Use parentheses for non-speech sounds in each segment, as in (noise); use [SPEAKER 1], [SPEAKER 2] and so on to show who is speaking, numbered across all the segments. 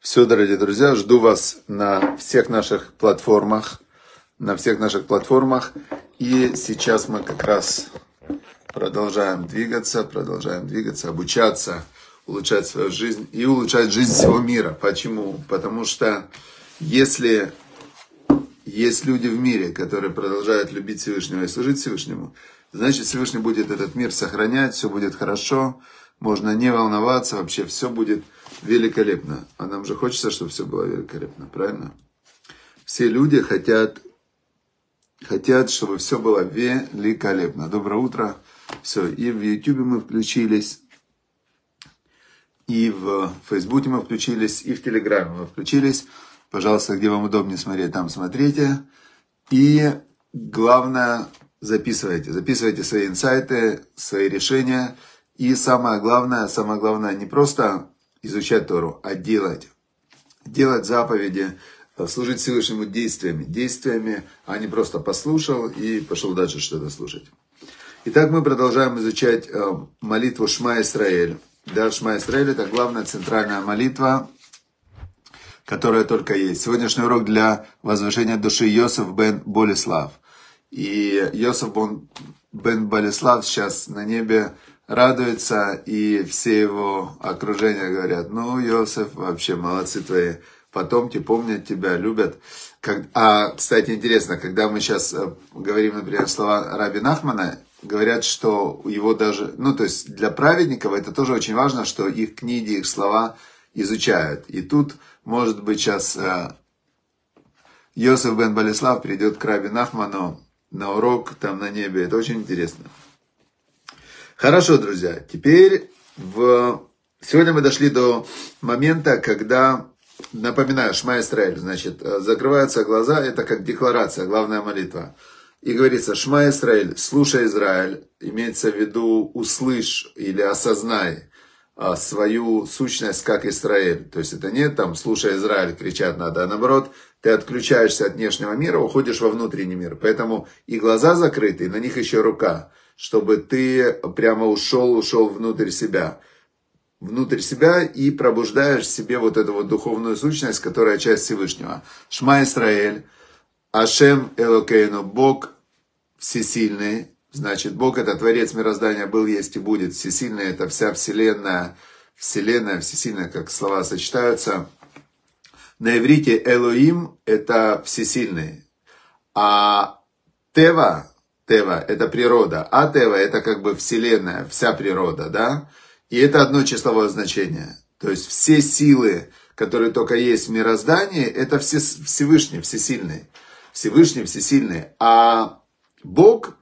[SPEAKER 1] Все, дорогие друзья, жду вас на всех наших платформах, на всех наших платформах. И сейчас мы как раз продолжаем двигаться, продолжаем двигаться, обучаться, улучшать свою жизнь и улучшать жизнь всего мира. Почему? Потому что если есть люди в мире, которые продолжают любить Всевышнего и служить Всевышнему, значит Всевышний будет этот мир сохранять, все будет хорошо, можно не волноваться, вообще все будет великолепно. А нам же хочется, чтобы все было великолепно, правильно? Все люди хотят, хотят, чтобы все было великолепно. Доброе утро. Все, и в YouTube мы включились, и в Фейсбуке мы включились, и в Телеграме мы включились. Пожалуйста, где вам удобнее смотреть, там смотрите. И главное, записывайте. Записывайте свои инсайты, свои решения. И самое главное, самое главное, не просто изучать Тору, а делать. Делать заповеди, э, служить Всевышнему действиями. Действиями, а не просто послушал и пошел дальше что-то слушать. Итак, мы продолжаем изучать э, молитву Шма Исраэль. Да, Шма Исраэль это главная центральная молитва, которая только есть. Сегодняшний урок для возвышения души Йосиф бен Болеслав. И Йосиф бен Болеслав сейчас на небе радуется, и все его окружения говорят, ну, Иосиф, вообще молодцы твои потомки, помнят тебя, любят. Как, а, кстати, интересно, когда мы сейчас э, говорим, например, слова Раби Нахмана, говорят, что его даже, ну, то есть для праведников это тоже очень важно, что их книги, их слова изучают. И тут, может быть, сейчас э, Йосиф бен Балислав придет к Раби Нахману на урок там на небе. Это очень интересно. Хорошо, друзья, теперь в... сегодня мы дошли до момента, когда, напоминаю, Шма Исраэль, значит, закрываются глаза, это как декларация, главная молитва. И говорится, Шма Исраэль, слушай Израиль, имеется в виду услышь или осознай свою сущность как Израиль. То есть это не там слушай Израиль, кричать надо, а наоборот, ты отключаешься от внешнего мира, уходишь во внутренний мир. Поэтому и глаза закрыты, и на них еще рука чтобы ты прямо ушел, ушел внутрь себя. Внутрь себя и пробуждаешь себе вот эту вот духовную сущность, которая часть Всевышнего. Шма Исраэль, Ашем Элокейну, Бог всесильный, значит, Бог это Творец мироздания, был, есть и будет. Всесильный это вся Вселенная, Вселенная, всесильная, как слова сочетаются. На иврите Элоим это всесильный, а Тева Тева – это природа, а Тева – это как бы вселенная, вся природа, да? И это одно числовое значение. То есть все силы, которые только есть в мироздании, это все, Всевышний, всесильный. Всевышний, всесильный. А Бог –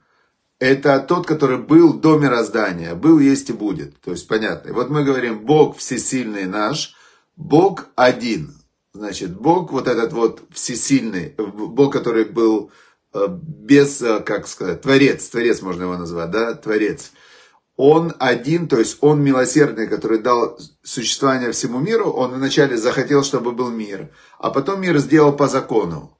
[SPEAKER 1] это тот, который был до мироздания, был, есть и будет. То есть понятно. И вот мы говорим, Бог всесильный наш, Бог один. Значит, Бог вот этот вот всесильный, Бог, который был Э, без, э, как сказать, творец, творец можно его назвать, да, творец. Он один, то есть он милосердный, который дал существование всему миру, он вначале захотел, чтобы был мир, а потом мир сделал по закону.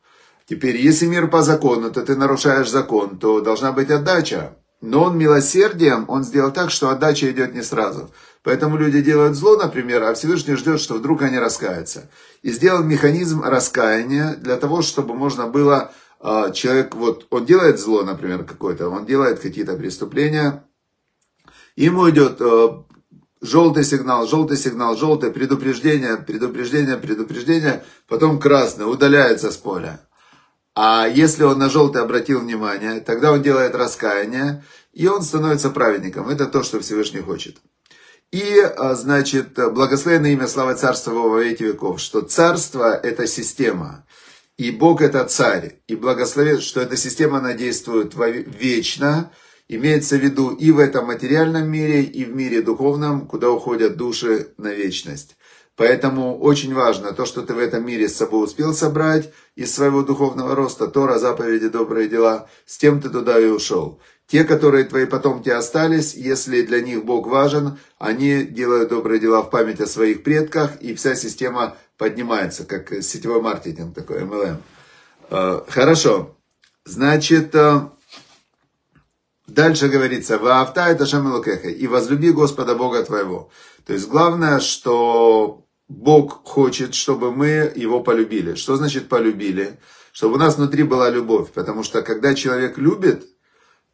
[SPEAKER 1] Теперь, если мир по закону, то ты нарушаешь закон, то должна быть отдача. Но он милосердием, он сделал так, что отдача идет не сразу. Поэтому люди делают зло, например, а Всевышний ждет, что вдруг они раскаются. И сделал механизм раскаяния для того, чтобы можно было а, человек, вот, он делает зло, например, какое-то, он делает какие-то преступления, ему идет э, желтый сигнал, желтый сигнал, желтое предупреждение, предупреждение, предупреждение, потом красный, удаляется с поля. А если он на желтый обратил внимание, тогда он делает раскаяние, и он становится праведником. Это то, что Всевышний хочет. И, а, значит, благословенное имя слава царства во веки веков, что царство – это система. И Бог это царь. И благословен, что эта система, она действует вечно. Имеется в виду и в этом материальном мире, и в мире духовном, куда уходят души на вечность. Поэтому очень важно то, что ты в этом мире с собой успел собрать из своего духовного роста, Тора, заповеди, добрые дела, с тем ты туда и ушел. Те, которые твои потомки остались, если для них Бог важен, они делают добрые дела в память о своих предках, и вся система поднимается, как сетевой маркетинг такой, MLM. Э, хорошо. Значит, э, Дальше говорится, «Ваавта это шамилукеха» и возлюби Господа Бога твоего. То есть главное, что Бог хочет, чтобы мы его полюбили. Что значит полюбили? Чтобы у нас внутри была любовь. Потому что когда человек любит,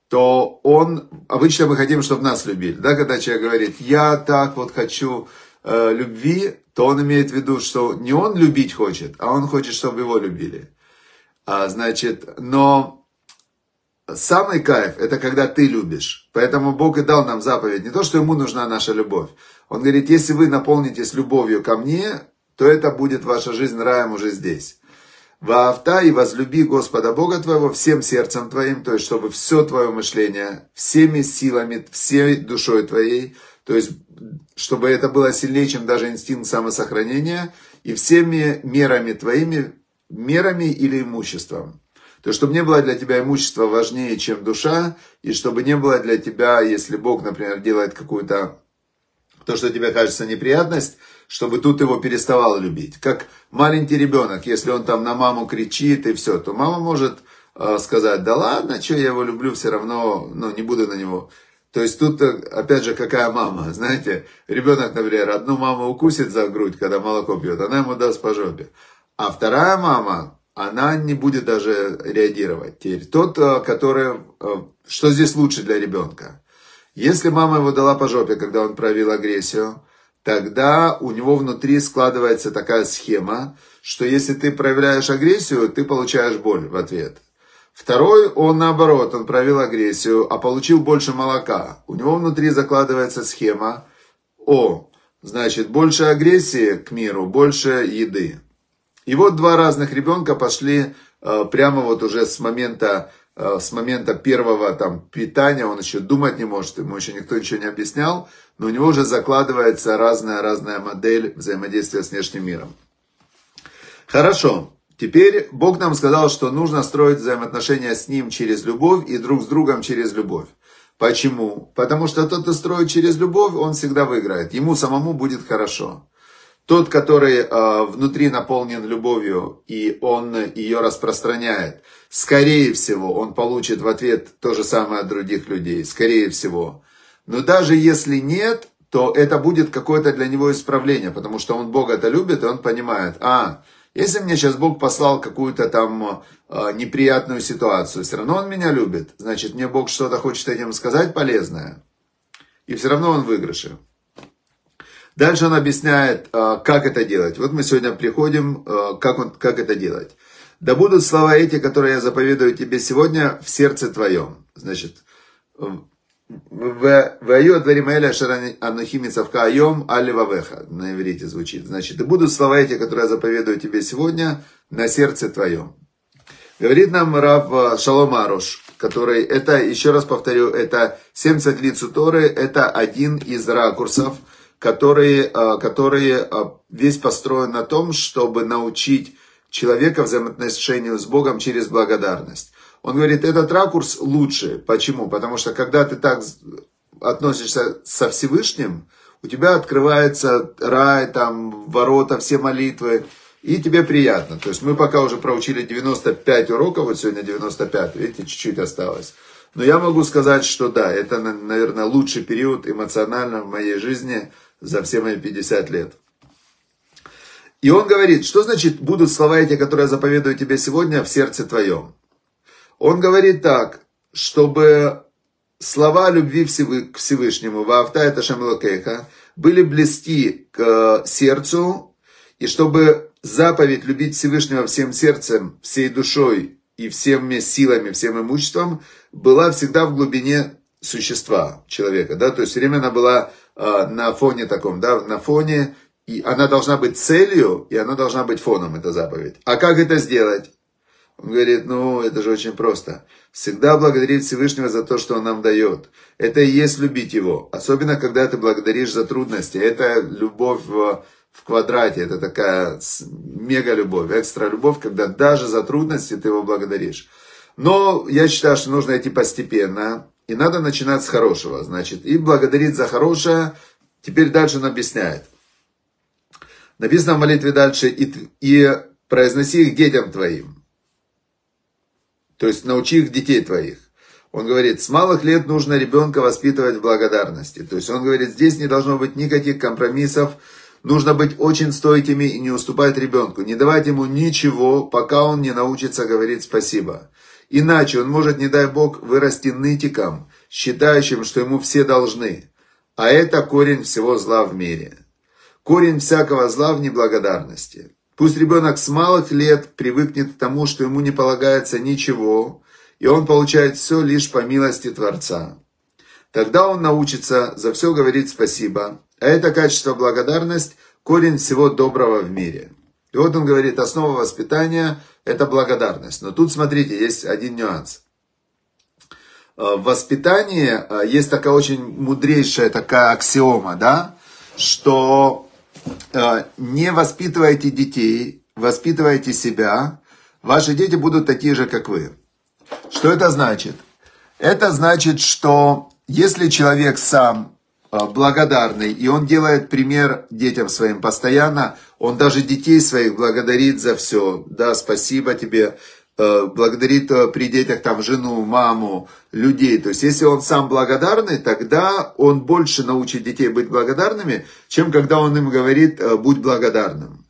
[SPEAKER 1] то он, обычно мы хотим, чтобы нас любили. Да, когда человек говорит, я так вот хочу э, любви, то он имеет в виду, что не он любить хочет, а он хочет, чтобы его любили. А, значит, но самый кайф, это когда ты любишь. Поэтому Бог и дал нам заповедь. Не то, что ему нужна наша любовь. Он говорит, если вы наполнитесь любовью ко мне, то это будет ваша жизнь раем уже здесь. Ваавта и возлюби Господа Бога твоего всем сердцем твоим, то есть, чтобы все твое мышление, всеми силами, всей душой твоей, то есть, чтобы это было сильнее, чем даже инстинкт самосохранения, и всеми мерами твоими, мерами или имуществом. То чтобы не было для тебя имущество важнее, чем душа, и чтобы не было для тебя, если Бог, например, делает какую-то, то, что тебе кажется неприятность, чтобы тут его переставал любить. Как маленький ребенок, если он там на маму кричит и все, то мама может э, сказать, да ладно, что я его люблю, все равно, ну, не буду на него. То есть тут, э, опять же, какая мама, (laughs) знаете, ребенок, например, одну маму укусит за грудь, когда молоко пьет, она ему даст по жопе. А вторая мама, она не будет даже реагировать. Теперь тот, э, который, что здесь лучше для ребенка? Если мама его дала по жопе, когда он проявил агрессию, тогда у него внутри складывается такая схема, что если ты проявляешь агрессию, ты получаешь боль в ответ. Второй, он наоборот, он проявил агрессию, а получил больше молока. У него внутри закладывается схема, о, значит, больше агрессии к миру, больше еды. И вот два разных ребенка пошли э, прямо вот уже с момента, э, с момента первого там питания, он еще думать не может, ему еще никто ничего не объяснял, но у него уже закладывается разная-разная модель взаимодействия с внешним миром. Хорошо. Теперь Бог нам сказал, что нужно строить взаимоотношения с Ним через любовь и друг с другом через любовь. Почему? Потому что тот, кто строит через любовь, он всегда выиграет. Ему самому будет хорошо. Тот, который э, внутри наполнен любовью, и он ее распространяет, скорее всего, он получит в ответ то же самое от других людей. Скорее всего. Но даже если нет, то это будет какое-то для него исправление, потому что он Бога-то любит, и он понимает, а, если мне сейчас Бог послал какую-то там э, неприятную ситуацию, все равно Он меня любит, значит, мне Бог что-то хочет этим сказать полезное, и все равно Он в выигрыше. Дальше он объясняет, э, как это делать. Вот мы сегодня приходим, э, как, он, как это делать. Да будут слова эти, которые я заповедую тебе сегодня, в сердце твоем. Значит, Ваю дворим эля анухими цавка айом аливавеха. На иврите звучит. Значит, и будут слова эти, которые я заповедую тебе сегодня, на сердце твоем. Говорит нам Рав э, Шалом Аруш, который, это, еще раз повторю, это 70 лиц Торы, это один из ракурсов, который, э, который э, весь построен на том, чтобы научить человека взаимоотношению с Богом через благодарность. Он говорит, этот ракурс лучше. Почему? Потому что когда ты так относишься со Всевышним, у тебя открывается рай, там, ворота, все молитвы, и тебе приятно. То есть мы пока уже проучили 95 уроков, вот сегодня 95, видите, чуть-чуть осталось. Но я могу сказать, что да, это, наверное, лучший период эмоционально в моей жизни за все мои 50 лет. И он говорит, что значит будут слова эти, которые я заповедую тебе сегодня в сердце твоем. Он говорит так, чтобы слова любви к Всевышнему, «Ваавта это шамлокеха», были близки к сердцу, и чтобы заповедь любить Всевышнего всем сердцем, всей душой и всеми силами, всем имуществом была всегда в глубине существа человека, да, то есть время она была э, на фоне таком, да, на фоне, и она должна быть целью, и она должна быть фоном, эта заповедь. А как это сделать? Он говорит, ну, это же очень просто. Всегда благодарить Всевышнего за то, что Он нам дает. Это и есть любить Его. Особенно, когда ты благодаришь за трудности. Это любовь в, в квадрате. Это такая мега любовь, экстра любовь, когда даже за трудности ты Его благодаришь. Но я считаю, что нужно идти постепенно. И надо начинать с хорошего. Значит, и благодарить за хорошее. Теперь дальше он объясняет. Написано в молитве дальше, и, и произноси их детям твоим. То есть научи их детей твоих. Он говорит, с малых лет нужно ребенка воспитывать в благодарности. То есть он говорит, здесь не должно быть никаких компромиссов, нужно быть очень стойкими и не уступать ребенку, не давать ему ничего, пока он не научится говорить спасибо. Иначе он может, не дай бог, вырасти нытиком, считающим, что ему все должны. А это корень всего зла в мире. Корень всякого зла в неблагодарности. Пусть ребенок с малых лет привыкнет к тому, что ему не полагается ничего, и он получает все лишь по милости Творца. Тогда он научится за все говорить спасибо, а это качество благодарность – корень всего доброго в мире. И вот он говорит, основа воспитания – это благодарность. Но тут, смотрите, есть один нюанс. Э, в воспитании э, есть такая очень мудрейшая такая аксиома, да, что э, не воспитывайте детей, воспитывайте себя, ваши дети будут такие же, как вы. Что это значит? Это значит, что если человек сам благодарный, и он делает пример детям своим постоянно, он даже детей своих благодарит за все. Да, спасибо тебе, Э, благодарит э, при детях там жену, маму, людей. То есть, если он сам благодарный, тогда он больше научит детей быть благодарными, чем когда он им говорит э, «будь благодарным».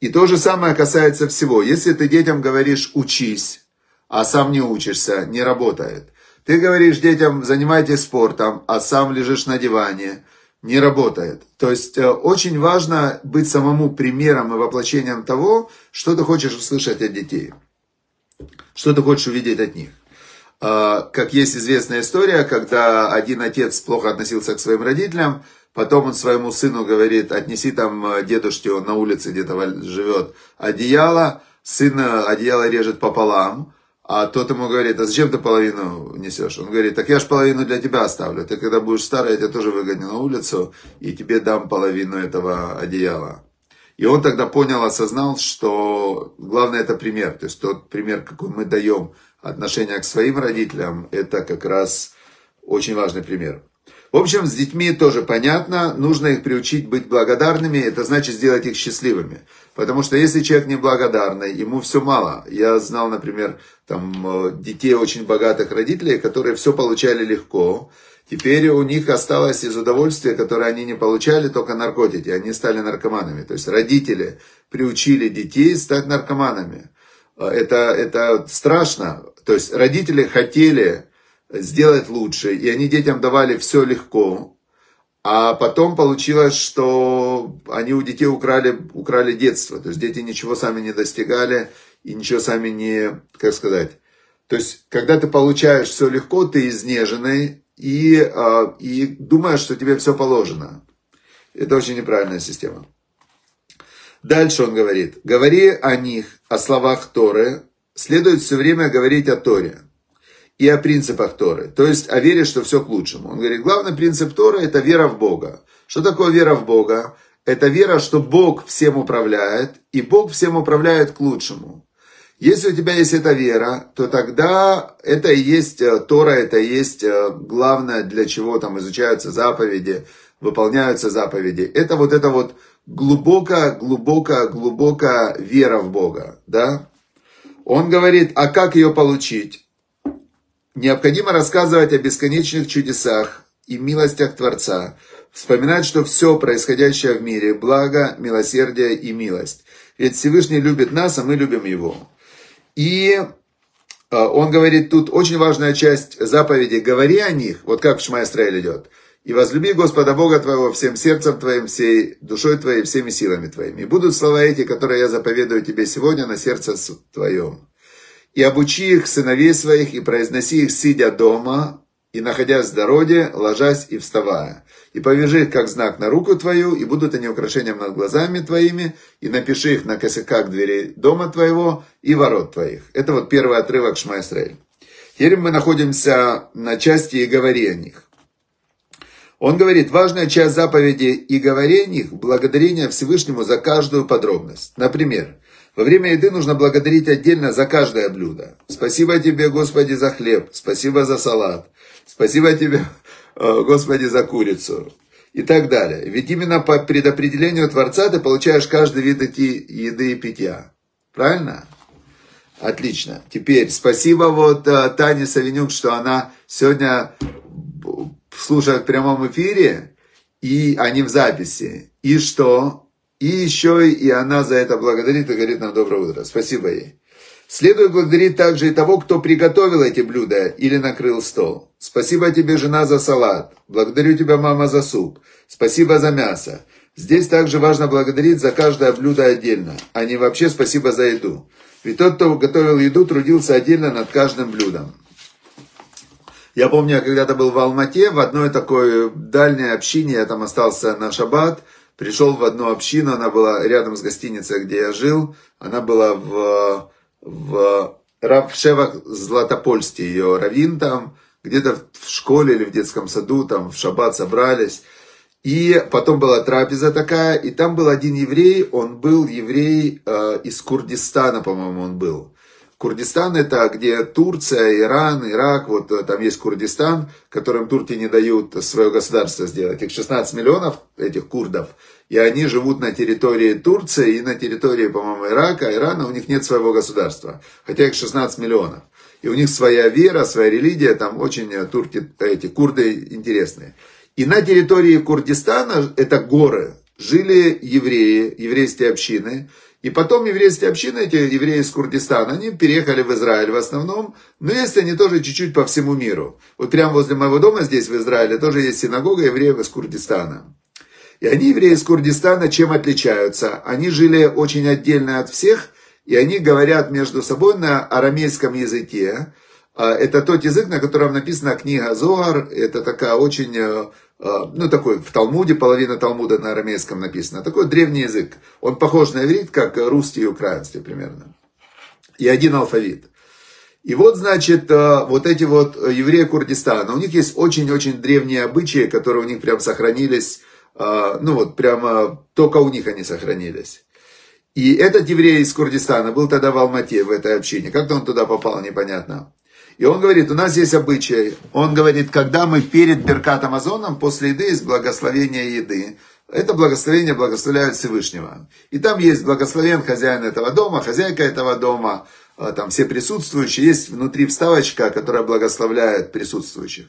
[SPEAKER 1] И то же самое касается всего. Если ты детям говоришь «учись», а сам не учишься, не работает. Ты говоришь детям «занимайтесь спортом», а сам лежишь на диване, не работает. То есть очень важно быть самому примером и воплощением того, что ты хочешь услышать от детей. Что ты хочешь увидеть от них? А, как есть известная история, когда один отец плохо относился к своим родителям, потом он своему сыну говорит, отнеси там э, дедушке, он на улице где-то живет, одеяло, сын э, одеяло режет пополам, а тот ему говорит, а зачем ты половину несешь? Он говорит, так я же половину для тебя оставлю. Ты когда будешь старый, я тебя тоже выгоню на улицу, и тебе дам половину этого одеяла. И он тогда понял, осознал, что главное это пример. То есть тот пример, какой мы даем отношение к своим родителям, это как раз очень важный пример. В общем, с детьми тоже понятно, нужно их приучить быть благодарными, это значит сделать их счастливыми. Потому что если человек неблагодарный, ему все мало. Я знал, например, там, э, детей очень богатых родителей, которые все получали легко, Теперь у них осталось из удовольствия, которое они не получали, только наркотики. Они стали наркоманами. То есть родители приучили детей стать наркоманами. Это, это страшно. То есть родители хотели сделать лучше, и они детям давали все легко. А потом получилось, что они у детей украли, украли детство. То есть дети ничего сами не достигали и ничего сами не, как сказать. То есть, когда ты получаешь все легко, ты изнеженный, и, а, и думаешь, что тебе все положено. Это очень неправильная система. Дальше он говорит, говори о них, о словах Торы, следует все время говорить о Торе и о принципах Торы, то есть о вере, что все к лучшему. Он говорит, главный принцип Торы – это вера в Бога. Что такое вера в Бога? Это вера, что Бог всем управляет, и Бог всем управляет к лучшему. Если у тебя есть эта вера, то тогда это и есть э, Тора, это и есть э, главное, для чего там изучаются заповеди, выполняются заповеди. Это вот это вот глубокая, глубокая, глубокая вера в Бога, да? Он говорит, а как ее получить? Необходимо рассказывать о бесконечных чудесах и милостях Творца, вспоминать, что все происходящее в мире – благо, милосердие и милость. Ведь Всевышний любит нас, а мы любим Его. И а, он говорит, тут очень важная часть заповеди, говори о них, вот как в Шма идет. И возлюби Господа Бога твоего всем сердцем твоим, всей душой твоей, всеми силами твоими. И будут слова эти, которые я заповедую тебе сегодня на сердце твоем. И обучи их сыновей своих, и произноси их, сидя дома, и находясь в дороге, ложась и вставая и повяжи их как знак на руку твою, и будут они украшением над глазами твоими, и напиши их на косяках дверей дома твоего и ворот твоих. Это вот первый отрывок Шма Исраиль. Теперь мы находимся на части «И говори о них». Он говорит, важная часть заповеди «И говори о них» – благодарение Всевышнему за каждую подробность. Например, во время еды нужно благодарить отдельно за каждое блюдо. Спасибо тебе, Господи, за хлеб. Спасибо за салат. Спасибо тебе, Э, Господи, за курицу и так далее. Ведь именно по предопределению Творца ты получаешь каждый вид эти еды и питья. Правильно? Отлично. Теперь спасибо вот э, Тане Савинюк, что она сегодня слушают в прямом эфире, и они в записи. И что? И еще и она за это благодарит и говорит нам доброе утро. Спасибо ей. Следует благодарить также и того, кто приготовил эти блюда или накрыл стол. Спасибо тебе, жена, за салат. Благодарю тебя, мама, за суп. Спасибо за мясо. Здесь также важно благодарить за каждое блюдо отдельно, а не вообще спасибо за еду. Ведь тот, кто готовил еду, трудился отдельно над каждым блюдом. Я помню, я когда-то был в Алмате, в одной такой дальней общине, я там остался на шаббат, пришел в одну общину, она была рядом с гостиницей, где я жил, она была в, в Равшевах Златопольсте, ее равин там, где-то в школе или в детском саду, там в шаббат собрались. И потом была трапеза такая, и там был один еврей, он был еврей э, из Курдистана, по-моему, он был. Курдистан это где Турция, Иран, Ирак, вот э, там есть Курдистан, которым турки не дают свое государство сделать. Их 16 миллионов, этих курдов, и они живут на территории Турции и на территории, по-моему, Ирака, Ирана, у них нет своего государства, хотя их 16 миллионов. И у них своя вера, своя религия, там очень э, турки, эти курды интересные. И на территории Курдистана, это горы, жили евреи, еврейские общины. И потом еврейские общины, эти евреи из Курдистана, они переехали в Израиль в основном, но есть они тоже чуть-чуть по всему миру. Вот прямо возле моего дома здесь в Израиле тоже есть синагога евреев из Курдистана. И они, евреи из Курдистана, чем отличаются? Они жили очень отдельно от всех, и они говорят между собой на арамейском языке. А, это тот язык, на котором написана книга Зоар. Это такая очень э, а, ну, такой, в Талмуде, половина Талмуда на арамейском написано, такой древний язык. Он похож на иврит, как русский и украинский примерно. И один алфавит. И вот, значит, а, вот эти вот евреи Курдистана, у них есть очень-очень древние обычаи, которые у них прям сохранились, ну вот прямо только у них они сохранились. И этот еврей из Курдистана был тогда в Алмате, в этой общине. Как-то он туда попал, непонятно. И он говорит, у нас есть обычай. Он говорит, когда мы перед Беркат Амазоном, после еды есть благословение еды. Это благословение благословляют Всевышнего. И там есть благословен хозяин этого дома, хозяйка этого дома, а, там все присутствующие. Есть внутри вставочка, которая благословляет присутствующих.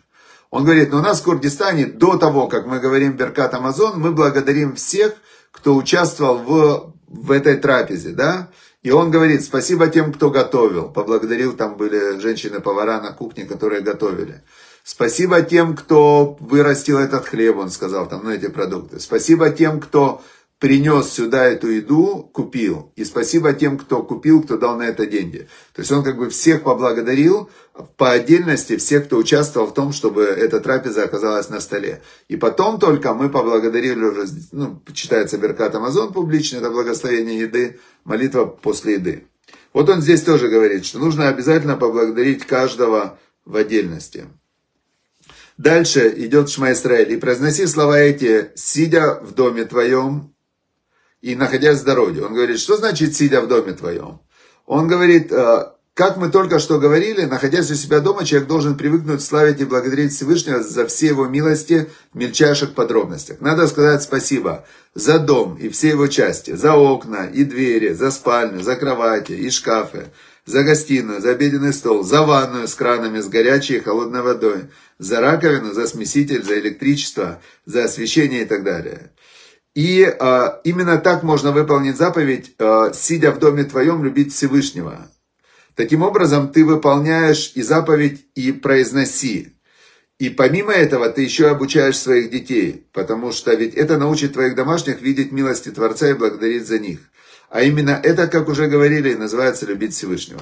[SPEAKER 1] Он говорит, но у нас в Курдистане до того, как мы говорим Беркат Амазон, мы благодарим всех, кто участвовал в, в этой трапезе, да, и он говорит, спасибо тем, кто готовил. Поблагодарил, там были женщины-повара на кухне, которые готовили. Спасибо тем, кто вырастил этот хлеб, он сказал, там, ну, эти продукты. Спасибо тем, кто принес сюда эту еду, купил. И спасибо тем, кто купил, кто дал на это деньги. То есть он как бы всех поблагодарил по отдельности, всех, кто участвовал в том, чтобы эта трапеза оказалась на столе. И потом только мы поблагодарили уже, ну, читается Беркат Амазон публично, это благословение еды, молитва после еды. Вот он здесь тоже говорит, что нужно обязательно поблагодарить каждого в отдельности. Дальше идет Шма Исраэль. «И произноси слова эти, сидя в доме твоем, и находясь в дороге. Он говорит, что значит сидя в доме твоем? Он говорит, «Э, как мы только что говорили, находясь у себя дома, человек должен привыкнуть славить и благодарить Всевышнего за все его милости в мельчайших подробностях. Надо сказать спасибо за дом и все его части, за окна и двери, за спальню, за кровати и шкафы, за гостиную, за обеденный стол, за ванную с кранами с горячей и холодной водой, за раковину, за смеситель, за электричество, за освещение и так далее. И э, именно так можно выполнить заповедь, э, сидя в доме твоем, любить Всевышнего. Таким образом, ты выполняешь и заповедь, и произноси. И помимо этого, ты еще обучаешь своих детей, потому что ведь это научит твоих домашних видеть милости Творца и благодарить за них. А именно это, как уже говорили, называется любить Всевышнего.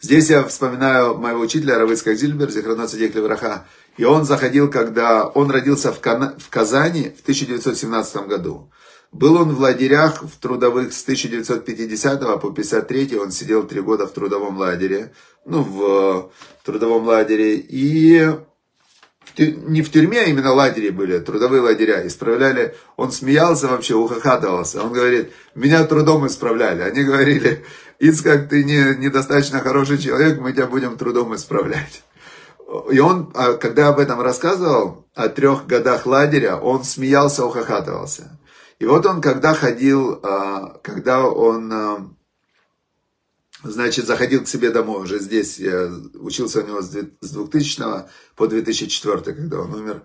[SPEAKER 1] Здесь я вспоминаю моего учителя Равыцкак Зильбер, Зихрана Цадек Левраха, и он заходил, когда он родился в, Кана... в Казани в 1917 году. Был он в лагерях в трудовых с 1950 по 53 он сидел три года в трудовом лагере, ну, в трудовом лагере, и не в тюрьме, а именно лагере были, трудовые лагеря, исправляли, он смеялся вообще, ухахатывался, он говорит, меня трудом исправляли, они говорили, Ицкак, ты не, недостаточно хороший человек, мы тебя будем трудом исправлять. И он, а, когда об этом рассказывал, о трех годах лагеря, он смеялся, ухахатывался. И вот он, когда ходил, а, когда он а, значит, заходил к себе домой уже здесь. Я учился у него с 2000 по 2004, когда он умер,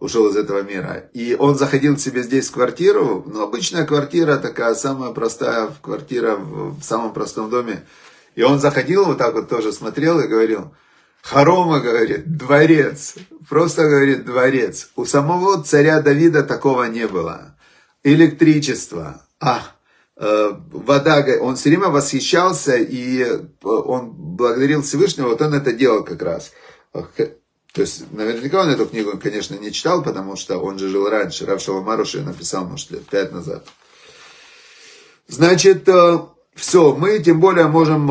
[SPEAKER 1] ушел из этого мира. И он заходил к себе здесь в квартиру, ну, обычная квартира, такая самая простая квартира в самом простом доме. И он заходил вот так вот тоже смотрел и говорил, Харома, говорит, дворец. Просто, говорит, дворец. У самого царя Давида такого не было. Электричество. А, Э, вода, он все время восхищался, и э, он благодарил Всевышнего, вот он это делал как раз. То есть, наверняка он эту книгу, конечно, не читал, потому что он же жил раньше. Рав Шаламаруши написал, может, лет пять назад. Значит, э, все, мы тем более можем,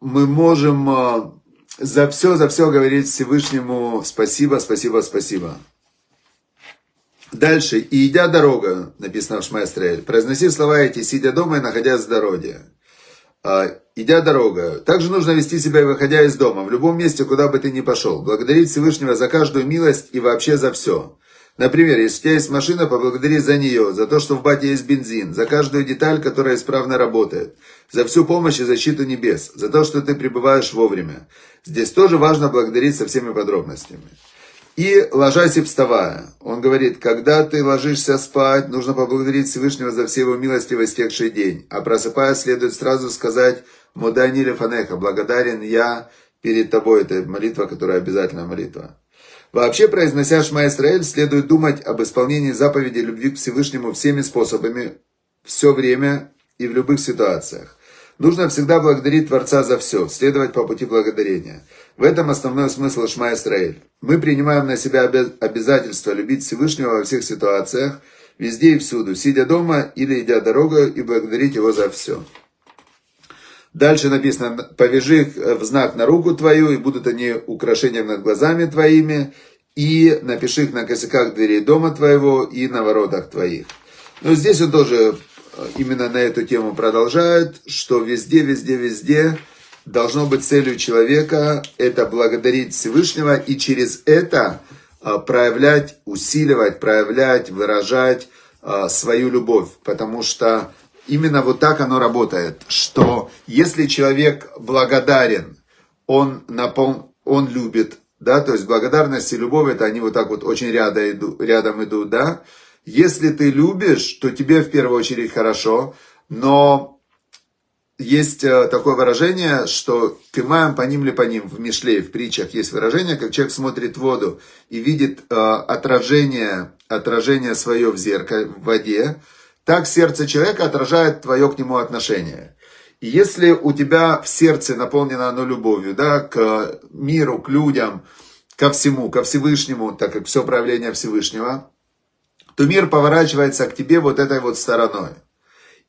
[SPEAKER 1] мы можем за все, за все говорить Всевышнему спасибо, спасибо, спасибо. Дальше. «И идя дорога», написано в Шмайстраэль, произноси слова эти, сидя дома и находясь в дороге. А, идя дорога. Также нужно вести себя, выходя из дома, в любом месте, куда бы ты ни пошел. Благодарить Всевышнего за каждую милость и вообще за все. Например, если у тебя есть машина, поблагодари за нее, за то, что в бате есть бензин, за каждую деталь, которая исправно работает, за всю помощь и защиту небес, за то, что ты пребываешь вовремя. Здесь тоже важно благодарить со всеми подробностями. И ложась и вставая. Он говорит, когда ты ложишься спать, нужно поблагодарить Всевышнего за все его милости в истекший день. А просыпаясь, следует сразу сказать «Мудани лефанеха», «Благодарен я перед тобой». Это молитва, которая обязательная молитва. Вообще, произнося Шма Исраэль, следует думать об исполнении заповеди любви к Всевышнему всеми способами, все время и в любых ситуациях. Нужно всегда благодарить Творца за все, следовать по пути благодарения. В этом основной смысл Шма Исраэль. Мы принимаем на себя обязательство любить Всевышнего во всех ситуациях, везде и всюду, сидя дома или идя дорогой, и благодарить Его за все. Дальше написано, повяжи их в знак на руку твою, и будут они украшением над глазами твоими, и напиши их на косяках дверей дома твоего и на воротах твоих. Но здесь он тоже э, именно на эту тему продолжает, что везде, везде, везде должно быть целью человека это благодарить Всевышнего и через это а, проявлять, усиливать, проявлять, выражать свою любовь. Потому что именно вот так оно работает, что если человек благодарен, он, напол... он любит, да, то есть благодарность и любовь, это они вот так вот очень рядом идут, рядом идут, да. Если ты любишь, то тебе в первую очередь хорошо, но есть э, такое выражение, что «кымаем по ним ли по ним» в Мишле, в притчах есть выражение, как человек смотрит в воду и видит э, отражение, отражение свое в зеркале, в воде, так сердце человека отражает твое к нему отношение. И если у тебя в сердце наполнено оно любовью, да, к миру, к людям, ко всему, ко Всевышнему, так как все проявление Всевышнего, то мир поворачивается к тебе вот этой вот стороной.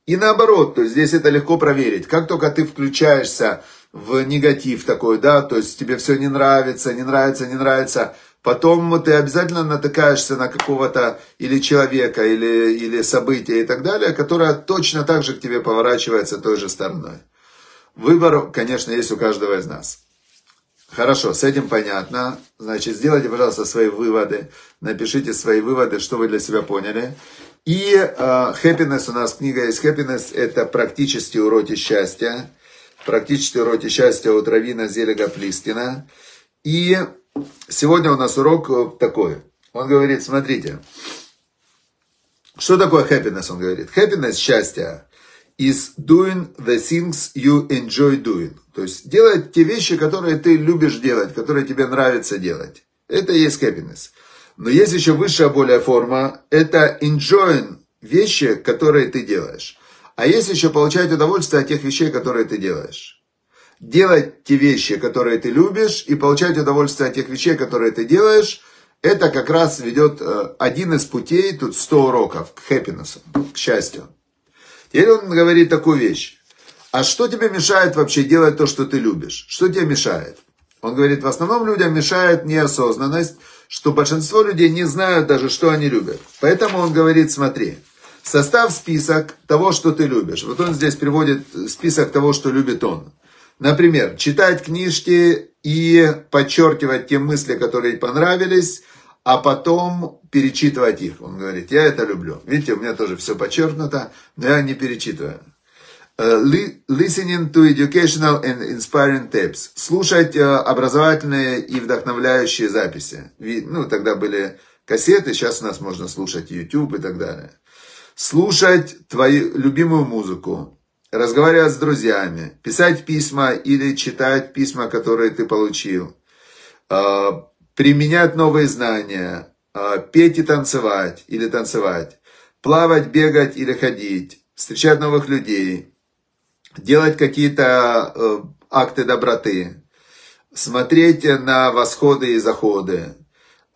[SPEAKER 1] И наоборот, то есть здесь это легко проверить. Как только ты включаешься в негатив такой, да, то есть тебе все не нравится, не нравится, не нравится, потом ты обязательно натыкаешься на какого-то или человека, или, или события и так далее, которое точно так же к тебе поворачивается той же стороной. Выбор, конечно, есть у каждого из нас. Хорошо, с этим понятно. Значит, сделайте, пожалуйста, свои выводы. Напишите свои выводы, что вы для себя поняли. И э, Happiness, у нас книга есть Happiness, это практически уроки счастья. Практически уроки счастья от Равина Зелега Плистина. И сегодня у нас урок такой. Он говорит, смотрите, что такое happiness, он говорит. Happiness, счастье, is doing the things you enjoy doing. То есть делать те вещи, которые ты любишь делать, которые тебе нравится делать. Это и есть happiness. Но есть еще высшая более форма, это enjoying вещи, которые ты делаешь. А есть еще получать удовольствие от тех вещей, которые ты делаешь. Делать те вещи, которые ты любишь, и получать удовольствие от тех вещей, которые ты делаешь, это как раз ведет э, один из путей, тут 100 уроков, к happiness, к счастью. Теперь он говорит такую вещь. А что тебе мешает вообще делать то, что ты любишь? Что тебе мешает? Он говорит, в основном людям мешает неосознанность, что большинство людей не знают даже, что они любят. Поэтому он говорит, смотри, составь список того, что ты любишь. Вот он здесь приводит список того, что любит он. Например, читать книжки и подчеркивать те мысли, которые понравились, а потом перечитывать их. Он говорит, я это люблю. Видите, у меня тоже все подчеркнуто, но я не перечитываю. listening to educational and inspiring tapes. Слушать образовательные и вдохновляющие записи. Ну, тогда были кассеты, сейчас у нас можно слушать YouTube и так далее. Слушать твою любимую музыку, разговаривать с друзьями, писать письма или читать письма, которые ты получил, применять новые знания, петь и танцевать или танцевать, плавать, бегать или ходить, встречать новых людей, делать какие-то э, акты доброты, смотреть на восходы и заходы,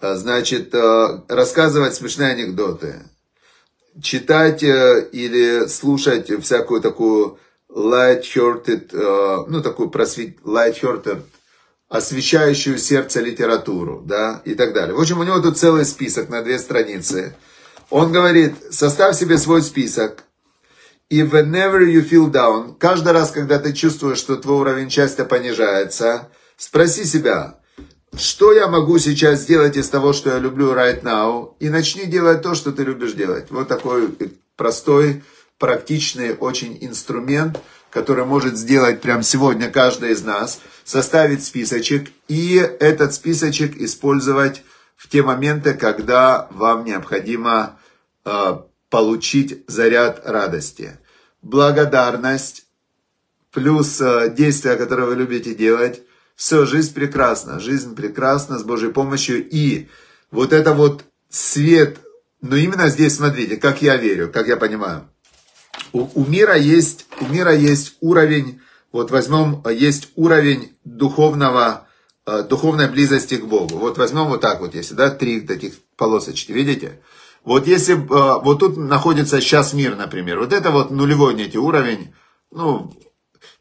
[SPEAKER 1] э, значит, э, рассказывать смешные анекдоты, читать или слушать всякую такую light-hearted, ну, такую просвет... light-hearted, освещающую сердце литературу, да, и так далее. В общем, у него тут целый список на две страницы. Он говорит, составь себе свой список, и whenever you feel down, каждый раз, когда ты чувствуешь, что твой уровень счастья понижается, спроси себя, что я могу сейчас сделать из того, что я люблю right now, и начни делать то, что ты любишь делать. Вот такой простой, практичный очень инструмент, который может сделать прямо сегодня каждый из нас, составить списочек и этот списочек использовать в те моменты, когда вам необходимо э, получить заряд радости. Благодарность плюс э, действия, которые вы любите делать. Все, жизнь прекрасна, жизнь прекрасна с Божьей помощью. И вот это вот свет, но именно здесь, смотрите, как я верю, как я понимаю. У, у мира есть, у мира есть уровень, вот возьмем, есть уровень духовного, э, духовной близости к Богу. Вот возьмем вот так вот, если, да, три таких полосочки, видите? Вот если э, вот тут находится сейчас мир, например, вот это вот нулевой некий уровень, ну,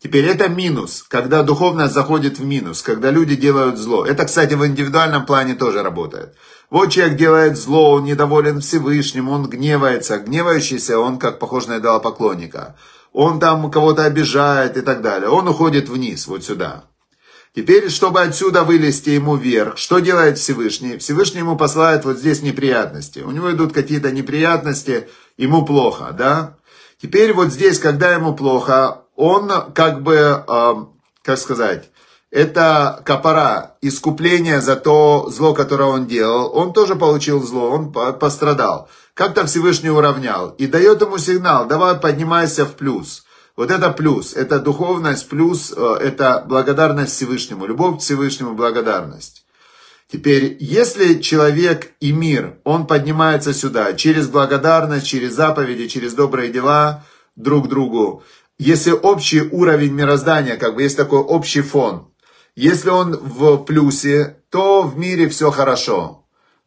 [SPEAKER 1] теперь это минус, когда духовность заходит в минус, когда люди делают зло. Это, кстати, в индивидуальном плане тоже работает. Вот человек делает зло, он недоволен Всевышним, он гневается. Гневающийся, он как похож на идолопоклонника. Он там кого-то обижает и так далее. Он уходит вниз, вот сюда. Теперь, чтобы отсюда вылезти ему вверх, что делает Всевышний? Всевышний ему посылает вот здесь неприятности. У него идут какие-то неприятности, ему плохо, да? Теперь вот здесь, когда ему плохо, он как бы, как сказать, это капара, искупление за то зло, которое он делал. Он тоже получил зло, он пострадал. Как-то Всевышний уравнял. И дает ему сигнал, давай поднимайся в плюс. Вот это плюс, это духовность, плюс э, это благодарность Всевышнему, любовь к Всевышнему, благодарность. Теперь, если человек и мир, он поднимается сюда через благодарность, через заповеди, через добрые дела друг другу, если общий уровень мироздания, как бы есть такой общий фон, если он в плюсе, то в мире все хорошо.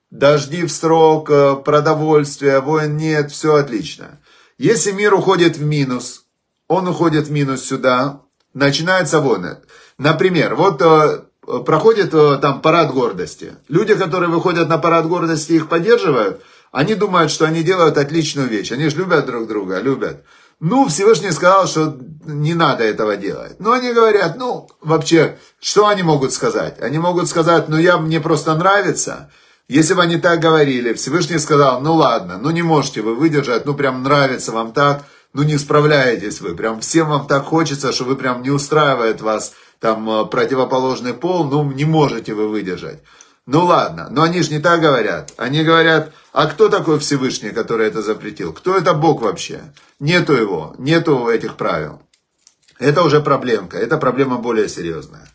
[SPEAKER 1] Дожди в срок, э, продовольствие, войн нет, все отлично. Если мир уходит в минус, он уходит в минус сюда, начинается войны. Например, вот э, проходит э, там парад гордости. Люди, которые выходят на парад гордости, их поддерживают, они думают, что они делают отличную вещь. Они же любят друг друга, любят. Ну, Всевышний сказал, что не надо этого делать. Но они говорят, ну, вообще, что они могут сказать? Они могут сказать, ну, я, мне просто нравится. Если бы они так говорили, Всевышний сказал, ну, ладно, ну, не можете вы выдержать, ну, прям нравится вам так, ну не справляетесь вы, прям всем вам так хочется, что вы прям не устраивает вас там э, противоположный пол, ну не можете вы выдержать. Ну ладно, но они же не так говорят. Они говорят, а кто такой Всевышний, который это запретил? Кто это Бог вообще? Нету его, нету этих правил. Это уже проблемка, это проблема более серьезная.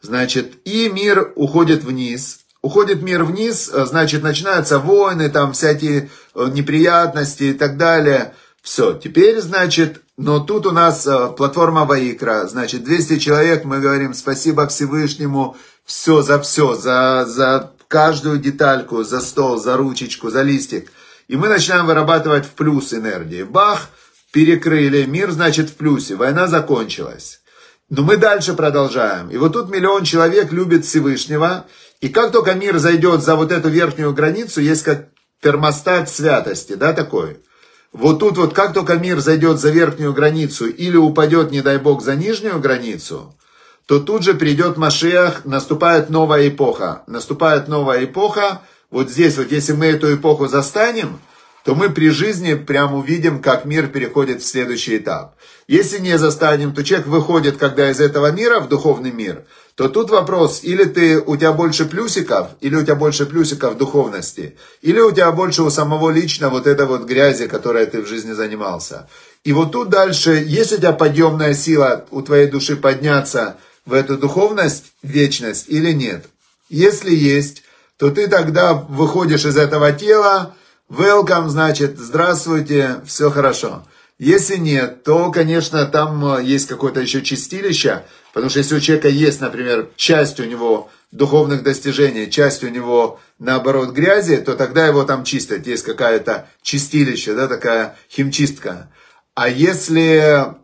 [SPEAKER 1] Значит, и мир уходит вниз, уходит мир вниз, э, значит, начинаются войны, там всякие э, неприятности и так далее. Все, теперь, значит, но тут у нас э, платформа Ваикра, значит, 200 человек, мы говорим спасибо Всевышнему, все за все, за, за каждую детальку, за стол, за ручечку, за листик. И мы начинаем вырабатывать в плюс энергии. Бах, перекрыли, мир, значит, в плюсе, война закончилась. Но мы дальше продолжаем. И вот тут миллион человек любит Всевышнего. И как только мир зайдет за вот эту верхнюю границу, есть как термостат святости, да, такой – вот тут вот как только мир зайдет за верхнюю границу или упадет, не дай бог, за нижнюю границу, то тут же придет Машиах, наступает новая эпоха. Наступает новая эпоха. Вот здесь вот, если мы эту эпоху застанем, то мы при жизни прям увидим, как мир переходит в следующий этап. Если не застанем, то человек выходит, когда из этого мира в духовный мир, то тут вопрос, или ты, у тебя больше плюсиков, или у тебя больше плюсиков духовности, или у тебя больше у самого лично вот этой вот грязи, которой ты в жизни занимался. И вот тут дальше, есть у тебя подъемная сила у твоей души подняться в эту духовность, вечность или нет. Если есть, то ты тогда выходишь из этого тела, welcome, значит, здравствуйте, все хорошо. Если нет, то, конечно, там э, есть какое-то еще чистилище, потому что если у человека есть, например, часть у него духовных достижений, часть у него, наоборот, грязи, то тогда его там чистят. Есть какая-то чистилище, да, такая химчистка. А если...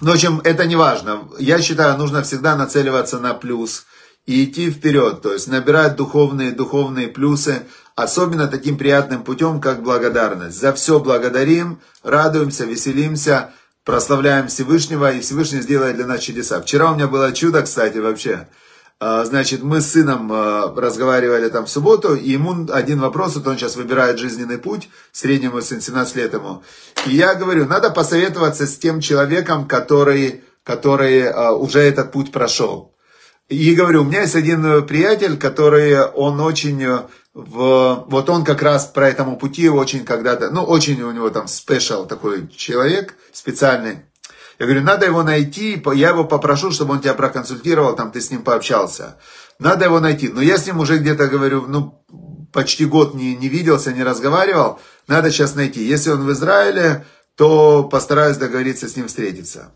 [SPEAKER 1] Ну, в общем, это не важно. Я считаю, нужно всегда нацеливаться на плюс и идти вперед, то есть набирать духовные, духовные плюсы, особенно таким приятным путем, как благодарность. За все благодарим, радуемся, веселимся, прославляем Всевышнего, и Всевышний сделает для нас чудеса. Вчера у меня было чудо, кстати, вообще. А, значит, мы с сыном а, разговаривали там в субботу, и ему один вопрос, вот он сейчас выбирает жизненный путь, среднему сын 17 лет ему. И я говорю, надо посоветоваться с тем человеком, который, который а, уже этот путь прошел. И говорю, у меня есть один приятель, который, он очень, в, вот он как раз про этому пути очень когда-то, ну, очень у него там спешл такой человек, специальный. Я говорю, надо его найти, я его попрошу, чтобы он тебя проконсультировал, там ты с ним пообщался. Надо его найти. Но я с ним уже где-то, говорю, ну, почти год не, не виделся, не разговаривал. Надо сейчас найти. Если он в Израиле, то постараюсь договориться с ним встретиться.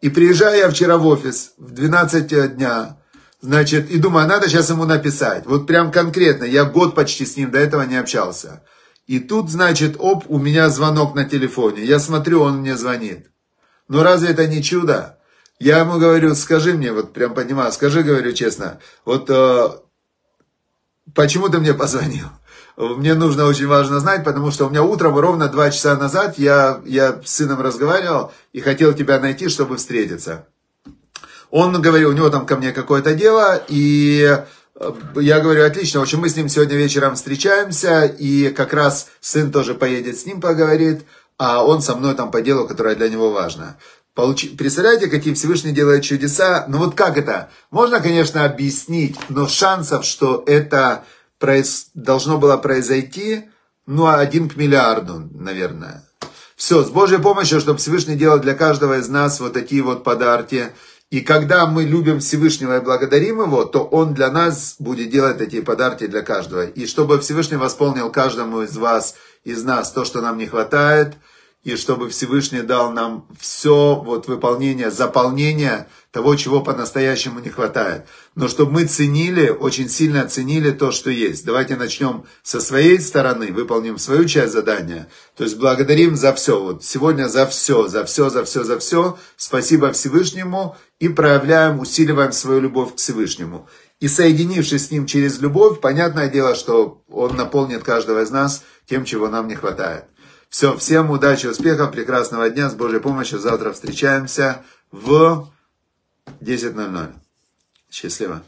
[SPEAKER 1] И приезжаю я вчера в офис в 12 дня, значит, и думаю, а надо сейчас ему написать. Вот прям конкретно, я год почти с ним до этого не общался. И тут, значит, оп, у меня звонок на телефоне. Я смотрю, он мне звонит. Но разве это не чудо? Я ему говорю, скажи мне, вот прям понимаю, скажи, говорю честно, вот э, почему ты мне позвонил? Мне нужно очень важно знать, потому что у меня утром ровно два часа назад я, я с сыном разговаривал и хотел тебя найти, чтобы встретиться. Он говорил, у него там ко мне какое-то дело, и э, я говорю, отлично, в общем, мы с ним сегодня вечером встречаемся, и как раз сын тоже поедет с ним поговорит, а он со мной там по делу, которое для него важно. Получи... Представляете, какие Всевышний делает чудеса? Ну вот как это? Можно, конечно, объяснить, но шансов, что это произ... должно было произойти, ну, один к миллиарду, наверное. Все, с Божьей помощью, чтобы Всевышний делал для каждого из нас вот такие вот подарки. И когда мы любим Всевышнего и благодарим Его, то Он для нас будет делать такие подарки для каждого. И чтобы Всевышний восполнил каждому из вас, из нас, то, что нам не хватает – и чтобы Всевышний дал нам все вот выполнение, заполнение того, чего по-настоящему не хватает. Но чтобы мы ценили, очень сильно ценили то, что есть. Давайте начнем со своей стороны, выполним свою часть задания. То есть благодарим за все. Вот сегодня за все, за все, за все, за все. Спасибо Всевышнему и проявляем, усиливаем свою любовь к Всевышнему. И соединившись с Ним через любовь, понятное дело, что Он наполнит каждого из нас тем, чего нам не хватает. Все, всем удачи, успехов, прекрасного дня. С Божьей помощью завтра встречаемся в 10.00. Счастливо.